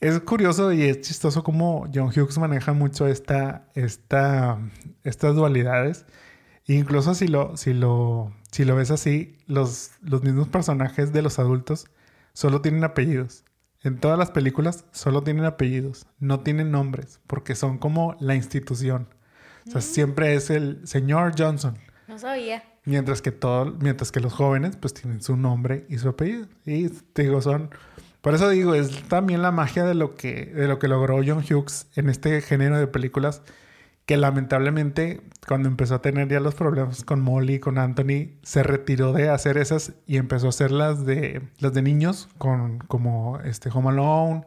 Es curioso y es chistoso cómo John Hughes maneja mucho esta, esta, estas dualidades. incluso si lo, si lo si lo ves así, los, los mismos personajes de los adultos solo tienen apellidos. En todas las películas solo tienen apellidos, no tienen nombres, porque son como la institución. O sea, mm. siempre es el señor Johnson. No sabía. Mientras que todo, mientras que los jóvenes pues tienen su nombre y su apellido. Y te digo, son. Por eso digo, es también la magia de lo que, de lo que logró John Hughes en este género de películas que lamentablemente cuando empezó a tener ya los problemas con Molly con Anthony, se retiró de hacer esas y empezó a hacer las de, las de niños, con, como este Home Alone,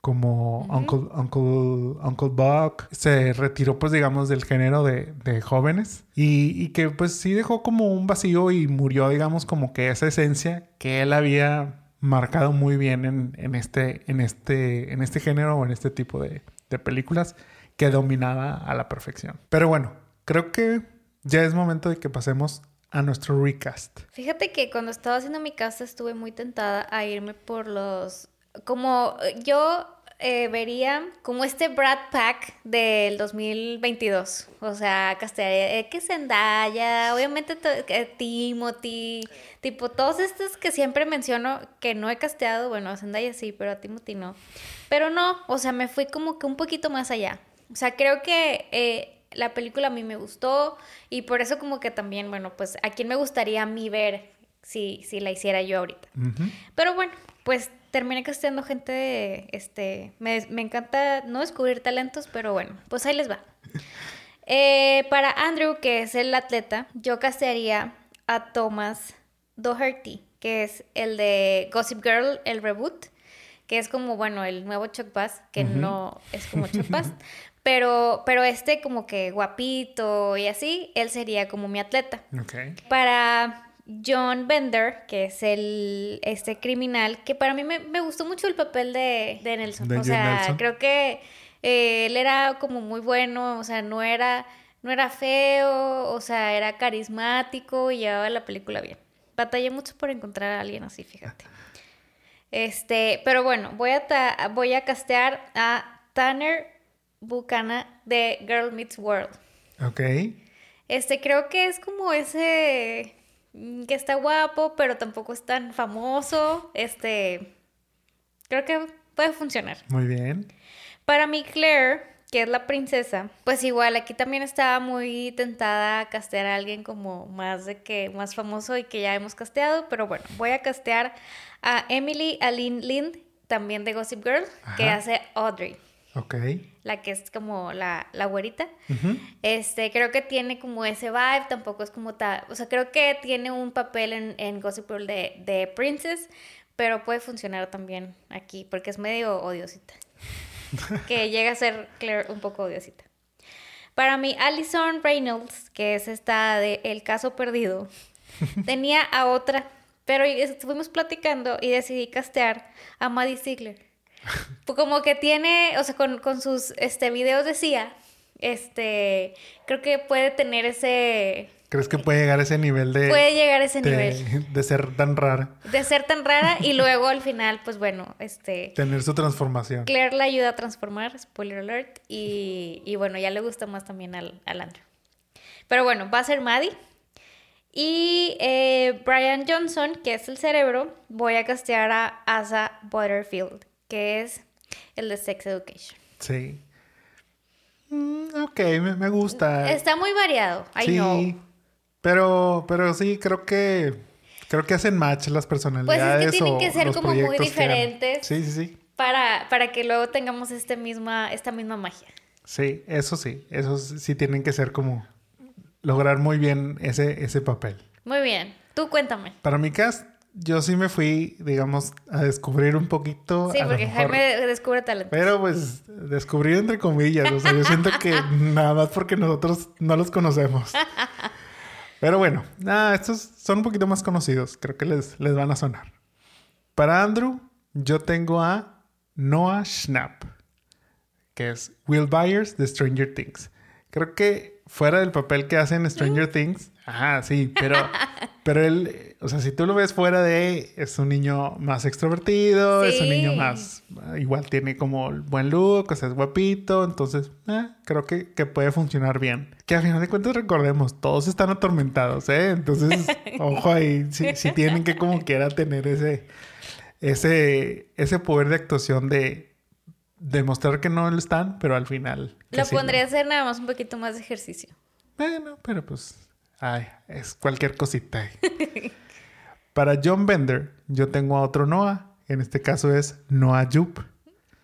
como Uncle, Uncle, Uncle Buck. Se retiró pues digamos del género de, de jóvenes y, y, que pues sí dejó como un vacío y murió digamos como que esa esencia que él había marcado muy bien en, en este, en, este, en este género o en este tipo de, de películas que dominaba a la perfección. Pero bueno, creo que ya es momento de que pasemos a nuestro recast. Fíjate que cuando estaba haciendo mi cast estuve muy tentada a irme por los... Como yo eh, vería como este Brad Pack del 2022. O sea, castearía eh, que Zendaya, obviamente Timothy, tipo todos estos que siempre menciono que no he casteado. Bueno, a Zendaya sí, pero a Timothy no. Pero no, o sea, me fui como que un poquito más allá. O sea, creo que eh, la película a mí me gustó y por eso como que también, bueno, pues a quién me gustaría a mí ver si, si la hiciera yo ahorita. Pero bueno, pues terminé casteando gente, este, me, me, encanta no descubrir talentos, pero bueno, pues ahí les va. Eh, para Andrew, que es el atleta, yo castearía a Thomas Doherty, que es el de Gossip Girl, el reboot, que es como, bueno, el nuevo Chuck Bass, que no es como Chuck Bass, pero, pero este como que guapito y así, él sería como mi atleta. Para John Bender, que es el este criminal, que para mí me, gustó mucho el papel de, Nelson. o sea, creo que eh, él era como muy bueno, o sea, no era no era feo, o sea, era carismático y llevaba la película bien. Batallé mucho por encontrar a alguien así, fíjate. Este, pero bueno, voy a, voy a castear a Tanner Bucana de Girl Meets World. Ok. Este, creo que es como ese mm, que está guapo, pero tampoco es tan famoso. Este, creo que puede funcionar. Muy bien. Para mí, Claire, que es la princesa, pues igual aquí también estaba muy tentada a castear a alguien como más de que más famoso y que ya hemos casteado, pero bueno, voy a castear a Emily Aline Lind, también de Gossip Girl, que hace Audrey. Ok. La que es como la, la güerita. Este, creo que tiene como ese vibe, tampoco es como tal. O sea, creo que tiene un papel en, en Gossip Girl de, de Princess, pero puede funcionar también aquí, porque es medio odiosita. que llega a ser Claire un poco odiosita. Para mí, Alison Reynolds, que es esta de El caso perdido, tenía a otra, pero estuvimos platicando y decidí castear a Maddie Ziegler. Como que tiene, o sea, con, con sus este, videos decía, este, creo que puede tener ese ¿Crees que puede llegar a ese nivel de... Puede llegar a ese nivel. De ser tan rara. De ser tan rara y luego al final, pues bueno, este... Tener su transformación. Claire la ayuda a transformar, spoiler alert, y, y bueno, ya le gusta más también al, al Andrew. Pero bueno, va a ser Maddie. Y eh, Brian Johnson, que es el cerebro, voy a castear a Asa Butterfield, que es el de Sex Education. Sí. Mm, ok, me, gusta. Está muy variado, I sí. Pero, pero sí, creo que creo que hacen match las personalidades. Pues es que tienen que ser como muy diferentes. Sí, sí, sí. Para, para que luego tengamos este misma, esta misma magia. Sí, eso sí. Eso sí tienen que ser como lograr muy bien ese, ese papel. Muy bien. Tú cuéntame. Para mi cast, yo sí me fui, digamos, a descubrir un poquito. Sí, porque Jaime descubre talento. Pero pues descubrir entre comillas. O sea, yo siento que nada más porque nosotros no los conocemos. Pero bueno, estos son un poquito más conocidos. Creo que les, les van a sonar. Para Andrew, yo tengo a Noah Schnapp, que es Will Byers de Stranger Things. Creo que fuera del papel que hace en Stranger Things, ajá, sí, pero, pero él, o sea, si tú lo ves fuera de, es un niño más extrovertido, es un niño más, igual tiene como buen look, o sea, es guapito, entonces, eh, creo que, que, puede funcionar bien. Que a final de cuentas recordemos, todos están atormentados, ¿eh? Entonces, ojo ahí, si, si tienen que como quiera tener ese, ese, ese poder de actuación de demostrar que no lo están, pero al final. Lo pondría a hacer nada más un poquito más de ejercicio. Bueno, pero pues. Ay, es cualquier cosita. Para John Bender, yo tengo a otro Noah. En este caso es Noah Jupe.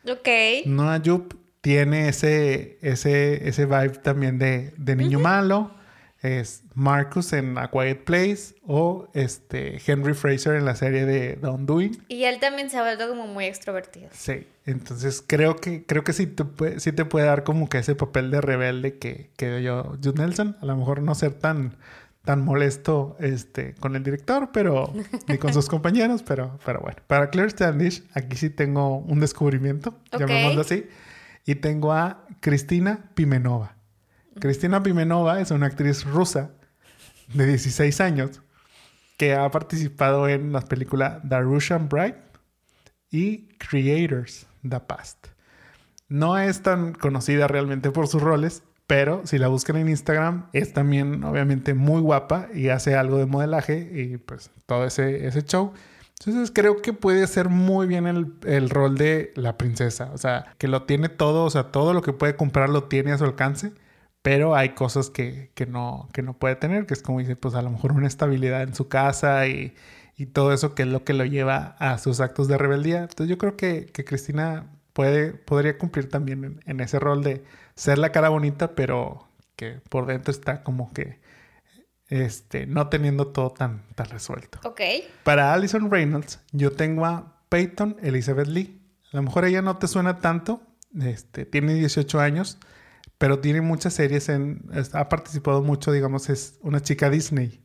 Ok. Noah Jupe tiene ese, ese, ese vibe también de, de niño malo es Marcus en A Quiet Place o este Henry Fraser en la serie de The Undoing. Y él también se ha vuelto como muy extrovertido. Sí, entonces creo que creo que sí te puede, sí te puede dar como que ese papel de rebelde que, que yo Jude Nelson, a lo mejor no ser tan tan molesto este con el director, pero ni con sus compañeros, pero pero bueno. Para Claire Standish, aquí sí tengo un descubrimiento, llamémoslo así, y tengo a Cristina Pimenova. Cristina Pimenova es una actriz rusa de 16 años que ha participado en las películas The Russian Bride y Creators The Past. No es tan conocida realmente por sus roles, pero si la buscan en Instagram es también obviamente muy guapa y hace algo de modelaje y pues todo ese, ese show. Entonces creo que puede hacer muy bien el, el, rol de la princesa. O sea, que lo tiene todo, o sea, todo lo que puede comprar lo tiene a su alcance pero hay cosas que, que, no, que no puede tener, que es como dice, pues a lo mejor una estabilidad en su casa y, y todo eso que es lo que lo lleva a sus actos de rebeldía. Entonces yo creo que, que Cristina puede, podría cumplir también en, ese rol de ser la cara bonita, pero que por dentro está como que este, no teniendo todo tan, tan resuelto. Ok. Para Alison Reynolds, yo tengo a Peyton Elizabeth Lee. A lo mejor ella no te suena tanto, este, tiene 18 años, pero tiene muchas series en, ha participado mucho, digamos, es una chica Disney.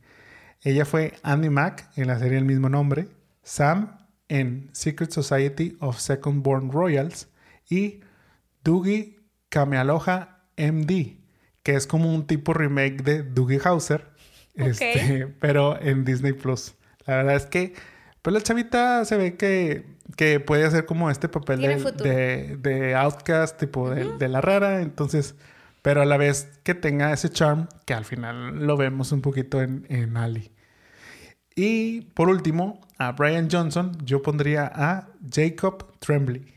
Ella fue Andy Mack en la serie del mismo nombre, Sam en Secret Society of Second Born Royals y Dougie Kamealoha MD, que es como un tipo remake de Doogie Hauser, este, pero en Disney Plus. La verdad es que pues la chavita se ve que, que puede hacer como este papel de, de, outcast, tipo de, la rara, entonces, pero a la vez que tenga ese charm, que al final lo vemos un poquito en, en Ali. Y por último, a Brian Johnson, yo pondría a Jacob Tremblay.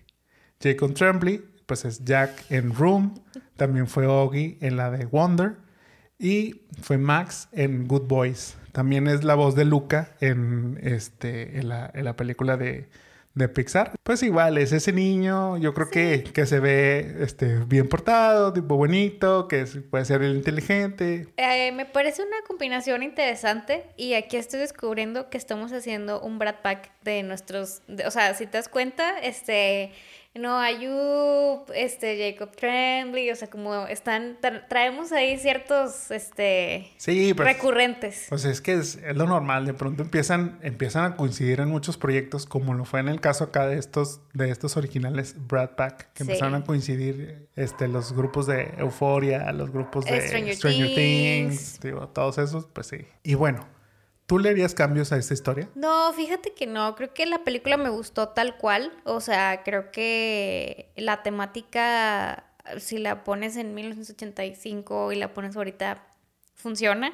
Jacob Tremblay, pues es Jack en Room, también fue Oggy en la de Wonder y fue Max en Good Boys. También es la voz de Luca en, este, en, la, en la película de, de Pixar. Pues igual, es ese niño, yo creo que, que, se ve este, bien portado, tipo bonito, que puede ser inteligente. Eh, me parece una combinación interesante y aquí estoy descubriendo que estamos haciendo un Brad Pack de nuestros, o sea, si te das cuenta, este no, Ayub, este, Jacob Tremblay, o sea, como están, traemos ahí ciertos, este, sí, pues, recurrentes. Pues es que es, lo normal, de pronto empiezan, empiezan a coincidir en muchos proyectos, como lo fue en el caso acá de estos, de estos originales Brad Pack, que empezaron a coincidir, este, los grupos de Euforia, los grupos de Stranger, Things, digo, todos esos, pues sí. Y bueno, ¿Tú le harías cambios a esta historia? No, fíjate que no. Creo que la película me gustó tal cual. O sea, creo que la temática, si la pones en 1985 y la pones ahorita, funciona.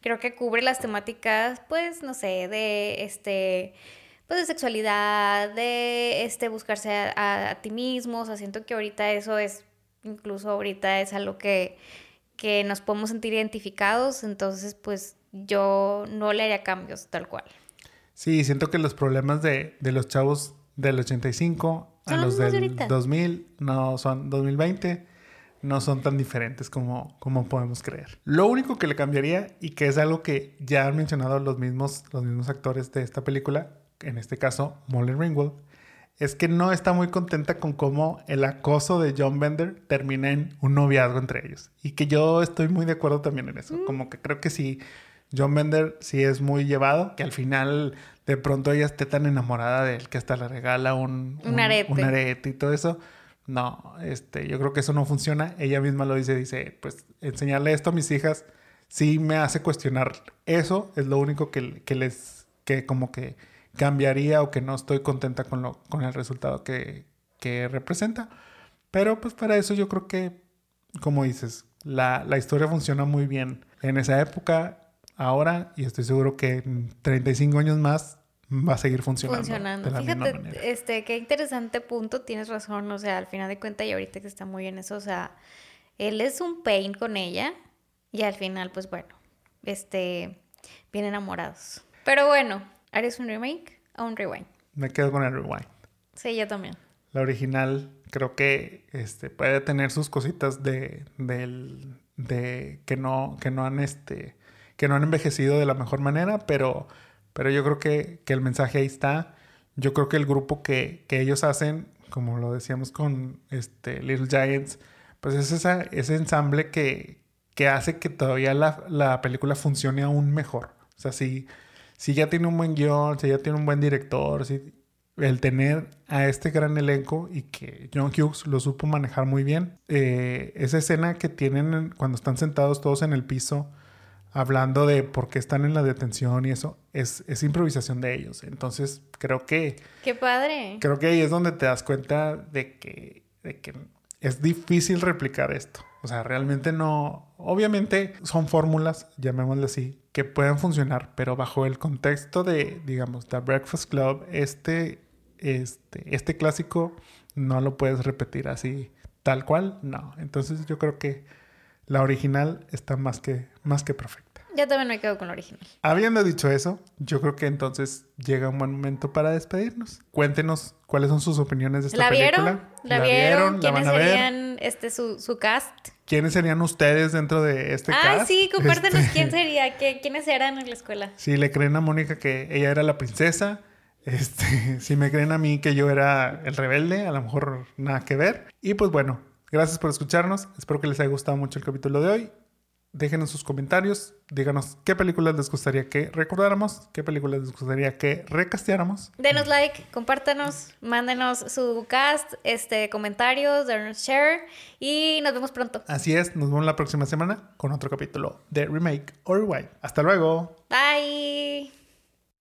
Creo que cubre las temáticas, pues, no sé, de este pues de sexualidad, de este buscarse a, ti mismo, o sea, siento que ahorita eso es, incluso ahorita es algo que, que nos podemos sentir identificados, entonces pues yo no le haría cambios tal cual. Sí, siento que los problemas de, los chavos del 85 a los del 2000 no son 2020 no son tan diferentes como, como podemos creer. Lo único que le cambiaría y que es algo que ya han mencionado los mismos, los mismos actores de esta película, en este caso Molly Ringwald, es que no está muy contenta con cómo el acoso de John Bender termina en un noviazgo entre ellos. Y que yo estoy muy de acuerdo también en eso. Mm. Como que creo que sí John Bender sí es muy llevado, que al final de pronto ella esté tan enamorada de él que hasta le regala un, un, arete. y todo eso. No, este, yo creo que eso no funciona. Ella misma lo dice, dice, pues enseñarle esto a mis hijas sí me hace cuestionar. Eso es lo único que, que les, que como que cambiaría o que no estoy contenta con, lo, con el resultado que, que representa. Pero pues para eso yo creo que, como dices, la, la historia funciona muy bien en esa época ahora y estoy seguro que en 35 años más va a seguir funcionando. Funcionando. Fíjate, este, qué interesante punto, tienes razón, o sea, al final de cuentas y ahorita que está muy bien eso, o sea, él es un pain con ella y al final, pues bueno, este, bien enamorados. Pero bueno, ¿harías un remake o un rewind? Me quedo con el rewind. Sí, yo también. La original creo que este, puede tener sus cositas de, de, de que no, que no han este que no han envejecido de la mejor manera, pero, pero yo creo que, el mensaje ahí está. Yo creo que el grupo que, ellos hacen, como lo decíamos con este, Little Giants, pues es esa, ese ensamble que, que hace que todavía la, película funcione aún mejor. O sea, si, si ya tiene un buen guion, si ya tiene un buen director, si, el tener a este gran elenco y que John Hughes lo supo manejar muy bien. Eh, esa escena que tienen cuando están sentados todos en el piso hablando de por qué están en la detención y eso, es, es improvisación de ellos. Entonces, creo que... ¡Qué padre! Creo que ahí es donde te das cuenta de que, de que es difícil replicar esto. O sea, realmente no... Obviamente son fórmulas, llamémosle así, que pueden funcionar, pero bajo el contexto de, digamos, The Breakfast Club, este, este, este clásico no lo puedes repetir así tal cual, no. Entonces yo creo que la original está más que, más que perfecta. Yo también me quedo con la original. Habiendo dicho eso, yo creo que entonces llega un buen momento para despedirnos. Cuéntenos cuáles son sus opiniones de esta ¿La película. Vieron? ¿La, vieron? ¿Quiénes serían este, su, su, cast? ¿Quiénes serían ustedes dentro de este cast? Ah, sí, compártenos este, quién sería, ¿Qué, quiénes eran en la escuela. Si le creen a Mónica que ella era la princesa, este, si me creen a mí que yo era el rebelde, a lo mejor nada que ver. Y pues bueno, Gracias por escucharnos. Espero que les haya gustado mucho el capítulo de hoy. Déjenos sus comentarios, díganos qué películas les gustaría que recordáramos, qué películas les gustaría que recasteáramos. Denos like, compártanos, mándenos su cast, este, comentarios, denos share y nos vemos pronto. Así es, nos vemos la próxima semana con otro capítulo de Remake or Rewind. Hasta luego. Bye.